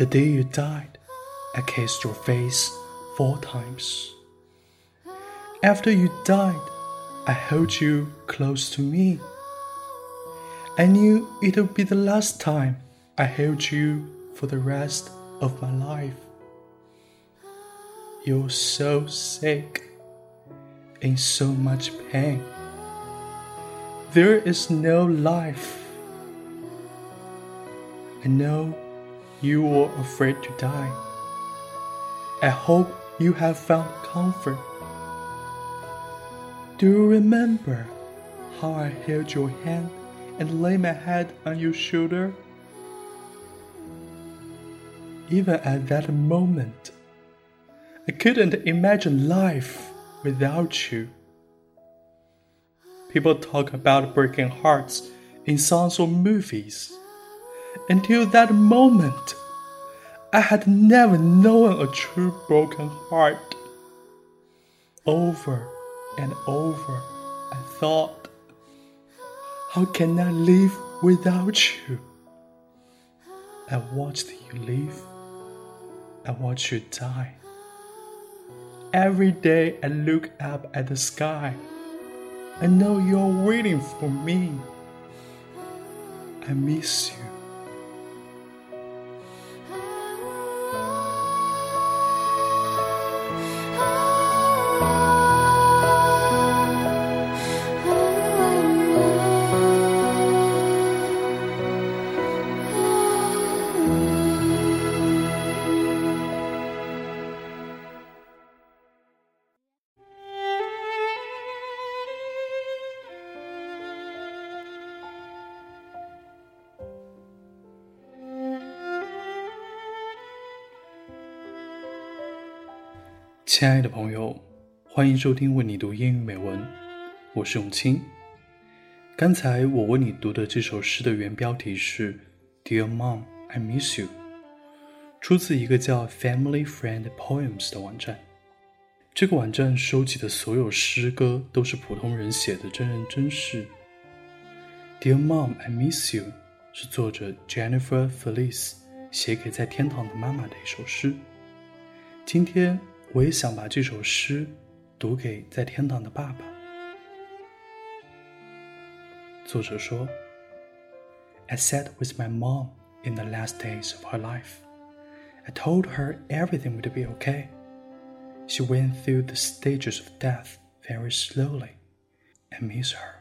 The day you died, I kissed your face four times. After you died, I held you close to me. I knew it would be the last time I held you for the rest of my life. You're so sick, in so much pain. There is no life. I know you were afraid to die. I hope you have found comfort. Do you remember how I held your hand and laid my head on your shoulder? Even at that moment, I couldn't imagine life without you. People talk about breaking hearts in songs or movies. Until that moment, I had never known a true broken heart. Over and over, I thought, how can I live without you? I watched you live. I watched you die. Every day I look up at the sky. I know you're waiting for me. I miss you. 亲爱的朋友，欢迎收听为你读英语美文，我是永清。刚才我为你读的这首诗的原标题是《Dear Mom, I Miss You》，出自一个叫 Family Friend Poems 的网站。这个网站收集的所有诗歌都是普通人写的真人真事。《Dear Mom, I Miss You》是作者 Jennifer Felice 写给在天堂的妈妈的一首诗。今天。我也想把这首诗读给在天堂的爸爸。作者说：“I sat with my mom in the last days of her life. I told her everything would be okay. She went through the stages of death very slowly. I miss her.”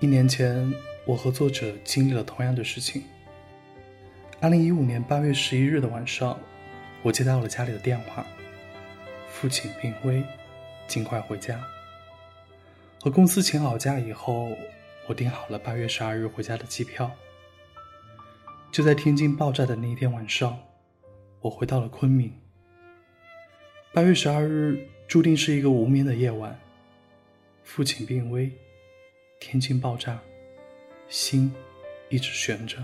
一年前，我和作者经历了同样的事情。二零一五年八月十一日的晚上，我接到了家里的电话，父亲病危，尽快回家。和公司请好假以后，我订好了八月十二日回家的机票。就在天津爆炸的那一天晚上，我回到了昆明。八月十二日注定是一个无眠的夜晚，父亲病危。天津爆炸，心一直悬着。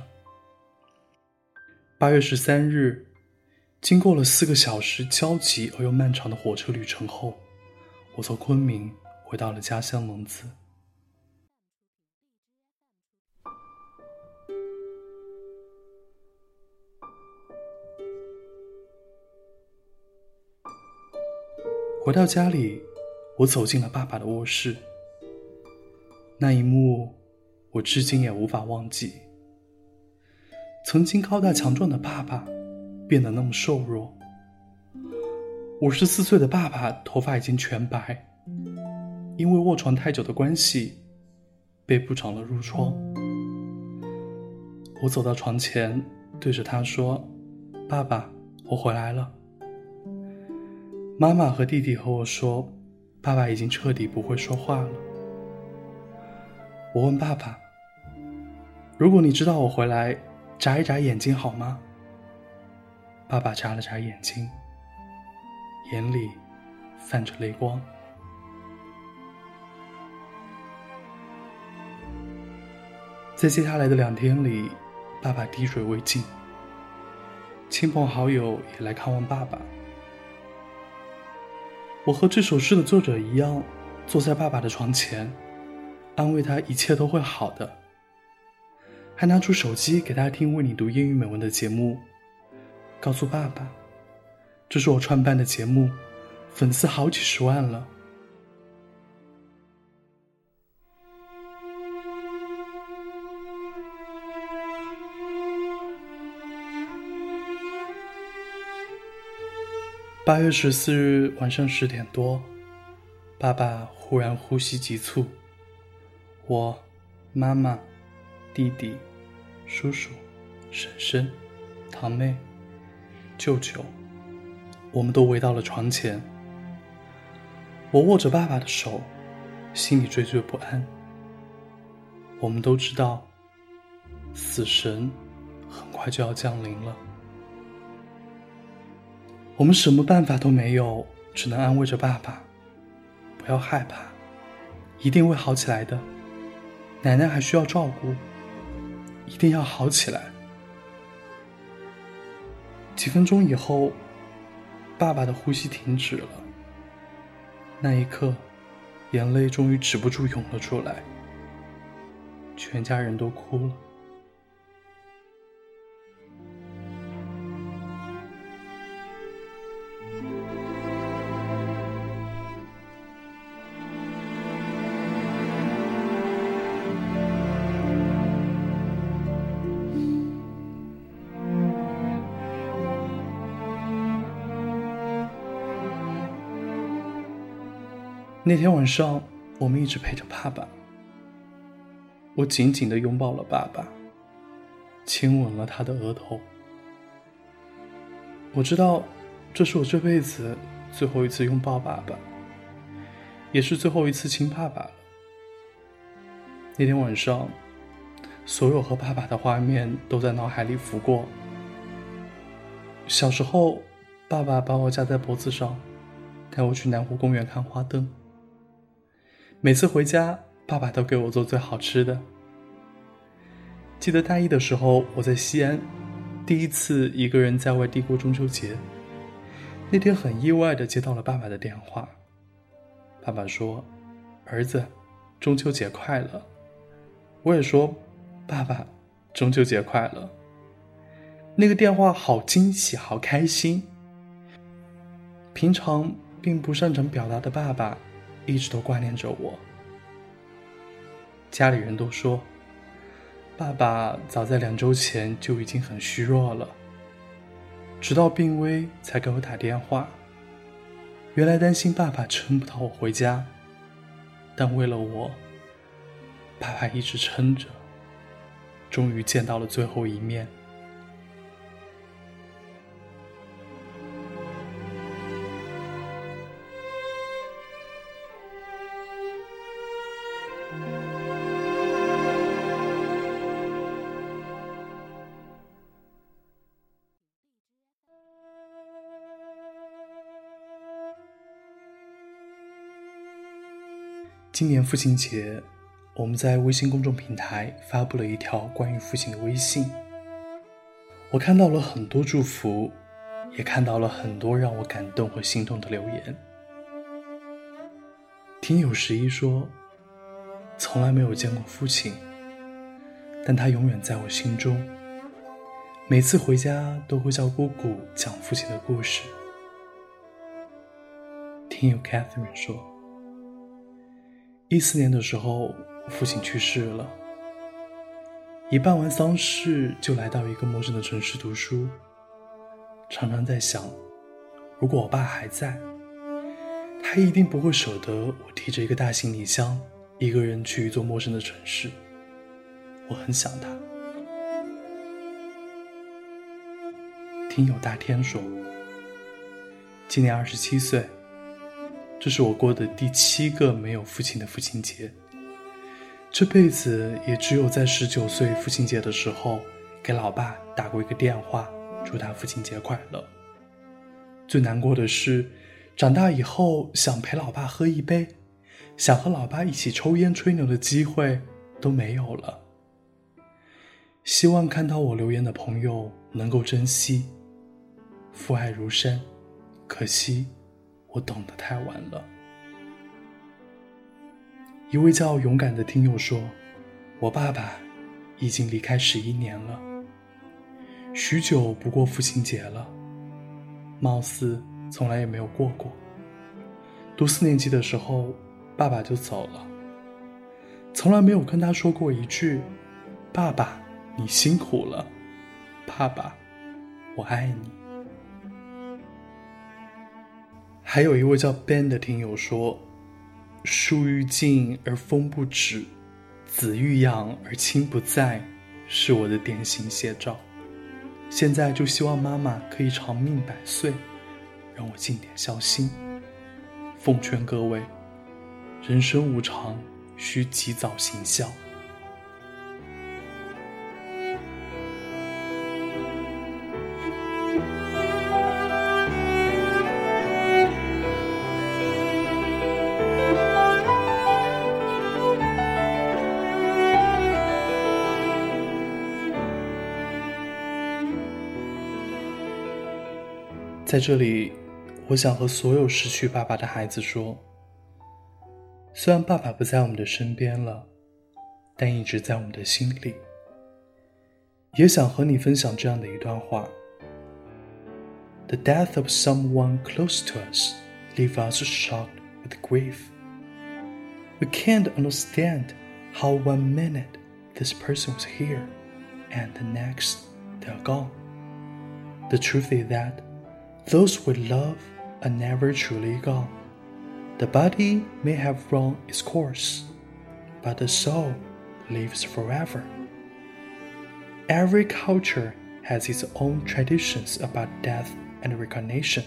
八月十三日，经过了四个小时焦急而又漫长的火车旅程后，我从昆明回到了家乡蒙自。回到家里，我走进了爸爸的卧室。那一幕，我至今也无法忘记。曾经高大强壮的爸爸，变得那么瘦弱。五十四岁的爸爸头发已经全白，因为卧床太久的关系，背部长了褥疮。我走到床前，对着他说：“爸爸，我回来了。”妈妈和弟弟和我说：“爸爸已经彻底不会说话了。”我问爸爸：“如果你知道我回来，眨一眨眼睛好吗？”爸爸眨了眨眼睛，眼里泛着泪光。在接下来的两天里，爸爸滴水未进。亲朋好友也来看望爸爸。我和这首诗的作者一样，坐在爸爸的床前，安慰他一切都会好的，还拿出手机给他听为你读英语美文的节目，告诉爸爸，这是我创办的节目，粉丝好几十万了。八月十四日晚上十点多，爸爸忽然呼吸急促。我、妈妈、弟弟、叔叔、婶婶、堂妹、舅舅，我们都围到了床前。我握着爸爸的手，心里惴惴不安。我们都知道，死神很快就要降临了。我们什么办法都没有，只能安慰着爸爸：“不要害怕，一定会好起来的。奶奶还需要照顾，一定要好起来。”几分钟以后，爸爸的呼吸停止了。那一刻，眼泪终于止不住涌了出来，全家人都哭了。那天晚上，我们一直陪着爸爸。我紧紧的拥抱了爸爸，亲吻了他的额头。我知道，这是我这辈子最后一次拥抱爸爸，也是最后一次亲爸爸了。那天晚上，所有和爸爸的画面都在脑海里浮过。小时候，爸爸把我架在脖子上，带我去南湖公园看花灯。每次回家，爸爸都给我做最好吃的。记得大一的时候，我在西安，第一次一个人在外地过中秋节。那天很意外的接到了爸爸的电话，爸爸说：“儿子，中秋节快乐。”我也说：“爸爸，中秋节快乐。”那个电话好惊喜，好开心。平常并不擅长表达的爸爸。一直都挂念着我。家里人都说，爸爸早在两周前就已经很虚弱了，直到病危才给我打电话。原来担心爸爸撑不到我回家，但为了我，爸爸一直撑着，终于见到了最后一面。今年父亲节，我们在微信公众平台发布了一条关于父亲的微信。我看到了很多祝福，也看到了很多让我感动和心动的留言。听友十一说，从来没有见过父亲，但他永远在我心中。每次回家都会叫姑姑讲父亲的故事。听友 Catherine 说。一四年的时候，父亲去世了。一办完丧事，就来到一个陌生的城市读书。常常在想，如果我爸还在，他一定不会舍得我提着一个大行李箱，一个人去一座陌生的城市。我很想他。听友大天说，今年二十七岁。这是我过的第七个没有父亲的父亲节。这辈子也只有在十九岁父亲节的时候，给老爸打过一个电话，祝他父亲节快乐。最难过的是，长大以后想陪老爸喝一杯，想和老爸一起抽烟吹牛的机会都没有了。希望看到我留言的朋友能够珍惜。父爱如山，可惜我懂得太晚了。一位叫勇敢的听友说：“我爸爸已经离开十一年了，许久不过父亲节了，貌似从来也没有过过。读四年级的时候，爸爸就走了，从来没有跟他说过一句‘爸爸，你辛苦了’，爸爸，我爱你。”还有一位叫 Ben 的听友说。树欲静而风不止，子欲养而亲不在，是我的典型写照。现在就希望妈妈可以长命百岁，让我尽点孝心。奉劝各位，人生无常，需及早行孝。在这里，我想和所有失去爸爸的孩子说：虽然爸爸不在我们的身边了，但一直在我们的心里。也想和你分享这样的一段话：The death of someone close to us leaves us shocked with grief. We can't understand how one minute this person was here, and the next they're gone. The truth is that those we love are never truly gone. The body may have run its course, but the soul lives forever. Every culture has its own traditions about death and reincarnation.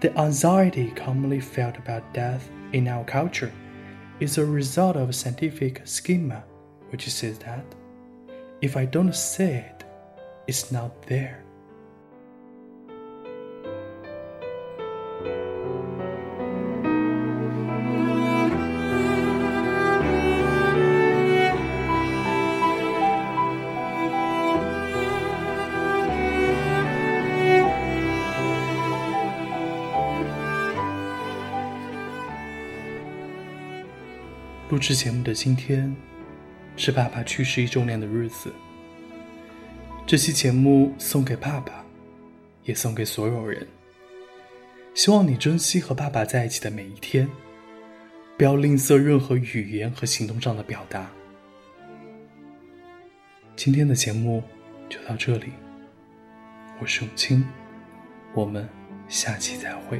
The anxiety commonly felt about death in our culture is a result of a scientific schema which says that if I don't say it, it's not there. 录制节目的今天，是爸爸去世一周年的日子。这期节目送给爸爸，也送给所有人。希望你珍惜和爸爸在一起的每一天，不要吝啬任何语言和行动上的表达。今天的节目就到这里，我是永清，我们下期再会。